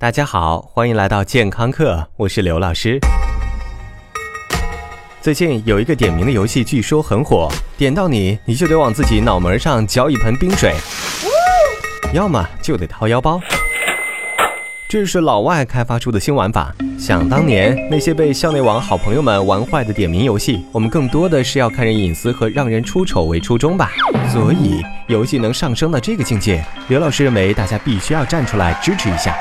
大家好，欢迎来到健康课，我是刘老师。最近有一个点名的游戏，据说很火，点到你，你就得往自己脑门上浇一盆冰水，要么就得掏腰包。这是老外开发出的新玩法。想当年，那些被校内网好朋友们玩坏的点名游戏，我们更多的是要看人隐私和让人出丑为初衷吧。所以，游戏能上升到这个境界，刘老师认为大家必须要站出来支持一下。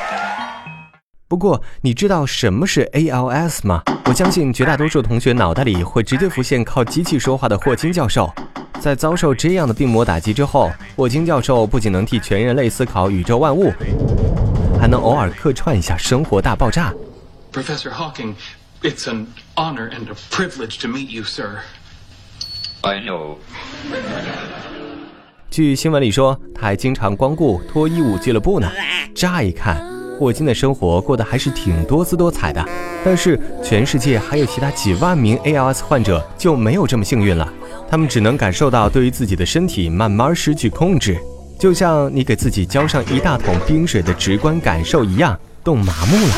不过，你知道什么是 ALS 吗？我相信绝大多数同学脑袋里会直接浮现靠机器说话的霍金教授。在遭受这样的病魔打击之后，霍金教授不仅能替全人类思考宇宙万物，还能偶尔客串一下《生活大爆炸》。Professor Hawking, it's an honor and a privilege to meet you, sir. I know. 据新闻里说，他还经常光顾脱衣舞俱乐部呢。乍一看。霍金的生活过得还是挺多姿多彩的，但是全世界还有其他几万名 ALS 患者就没有这么幸运了，他们只能感受到对于自己的身体慢慢失去控制，就像你给自己浇上一大桶冰水的直观感受一样，冻麻木了。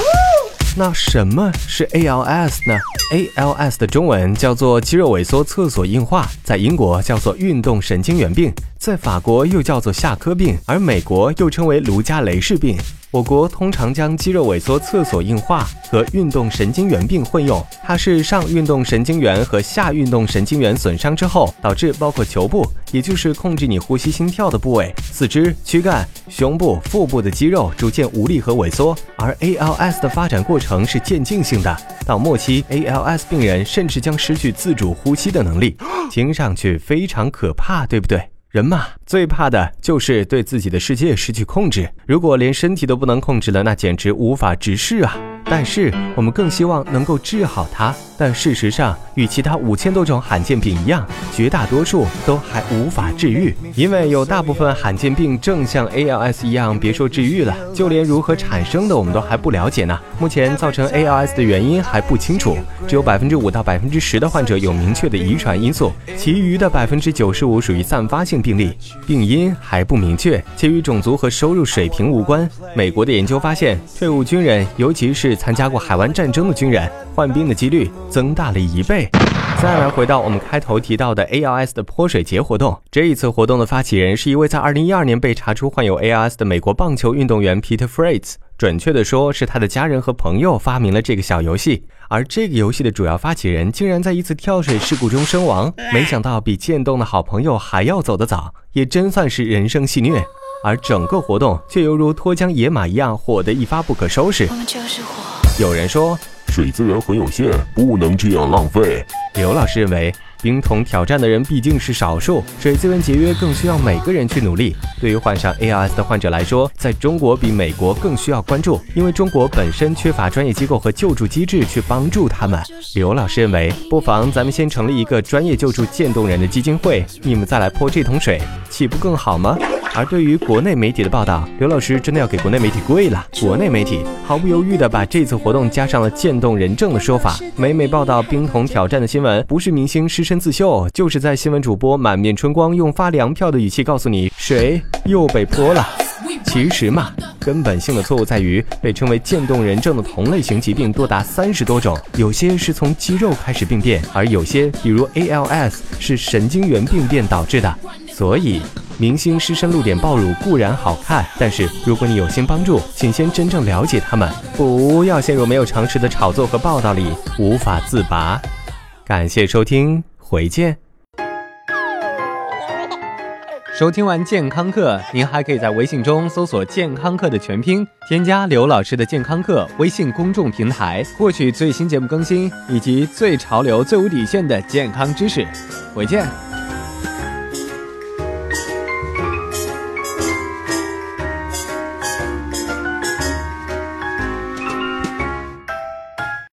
那什么是 ALS 呢？ALS 的中文叫做肌肉萎缩厕所硬化，在英国叫做运动神经元病，在法国又叫做夏科病，而美国又称为卢加雷氏病。我国通常将肌肉萎缩厕所硬化和运动神经元病混用，它是上运动神经元和下运动神经元损伤之后，导致包括球部，也就是控制你呼吸心跳的部位，四肢、躯干、胸部、腹部的肌肉逐渐无力和萎缩。而 ALS 的发展过程是渐进性的，到末期，ALS 病人甚至将失去自主呼吸的能力，听上去非常可怕，对不对？人嘛，最怕的就是对自己的世界失去控制。如果连身体都不能控制了，那简直无法直视啊！但是我们更希望能够治好它。但事实上，与其他五千多种罕见病一样，绝大多数都还无法治愈，因为有大部分罕见病正像 ALS 一样，别说治愈了，就连如何产生的我们都还不了解呢。目前造成 ALS 的原因还不清楚，只有百分之五到百分之十的患者有明确的遗传因素，其余的百分之九十五属于散发性病例，病因还不明确，且与种族和收入水平无关。美国的研究发现，退伍军人，尤其是参加过海湾战争的军人，患病的几率。增大了一倍。再来回到我们开头提到的 ALS 的泼水节活动，这一次活动的发起人是一位在2012年被查出患有 ALS 的美国棒球运动员 Peter Fritz。准确的说，是他的家人和朋友发明了这个小游戏。而这个游戏的主要发起人竟然在一次跳水事故中身亡，没想到比渐冻的好朋友还要走得早，也真算是人生戏虐。而整个活动却犹如脱缰野马一样，火得一发不可收拾。我们就是火。有人说。水资源很有限，不能这样浪费。刘老师认为，冰桶挑战的人毕竟是少数，水资源节约更需要每个人去努力。对于患上 ALS 的患者来说，在中国比美国更需要关注，因为中国本身缺乏专业机构和救助机制去帮助他们。刘老师认为，不妨咱们先成立一个专业救助渐冻人的基金会，你们再来泼这桶水，岂不更好吗？而对于国内媒体的报道，刘老师真的要给国内媒体跪了。国内媒体毫不犹豫地把这次活动加上了“渐冻人证”的说法，每每报道冰桶挑战的新闻，不是明星失身自秀，就是在新闻主播满面春光用发粮票的语气告诉你谁又被泼了。其实嘛，根本性的错误在于被称为渐冻人症的同类型疾病多达三十多种，有些是从肌肉开始病变，而有些，比如 ALS，是神经元病变导致的，所以。明星失身露点爆乳固然好看，但是如果你有心帮助，请先真正了解他们，不要陷入没有常识的炒作和报道里无法自拔。感谢收听，回见。收听完健康课，您还可以在微信中搜索“健康课”的全拼，添加刘老师的健康课微信公众平台，获取最新节目更新以及最潮流、最无底线的健康知识。回见。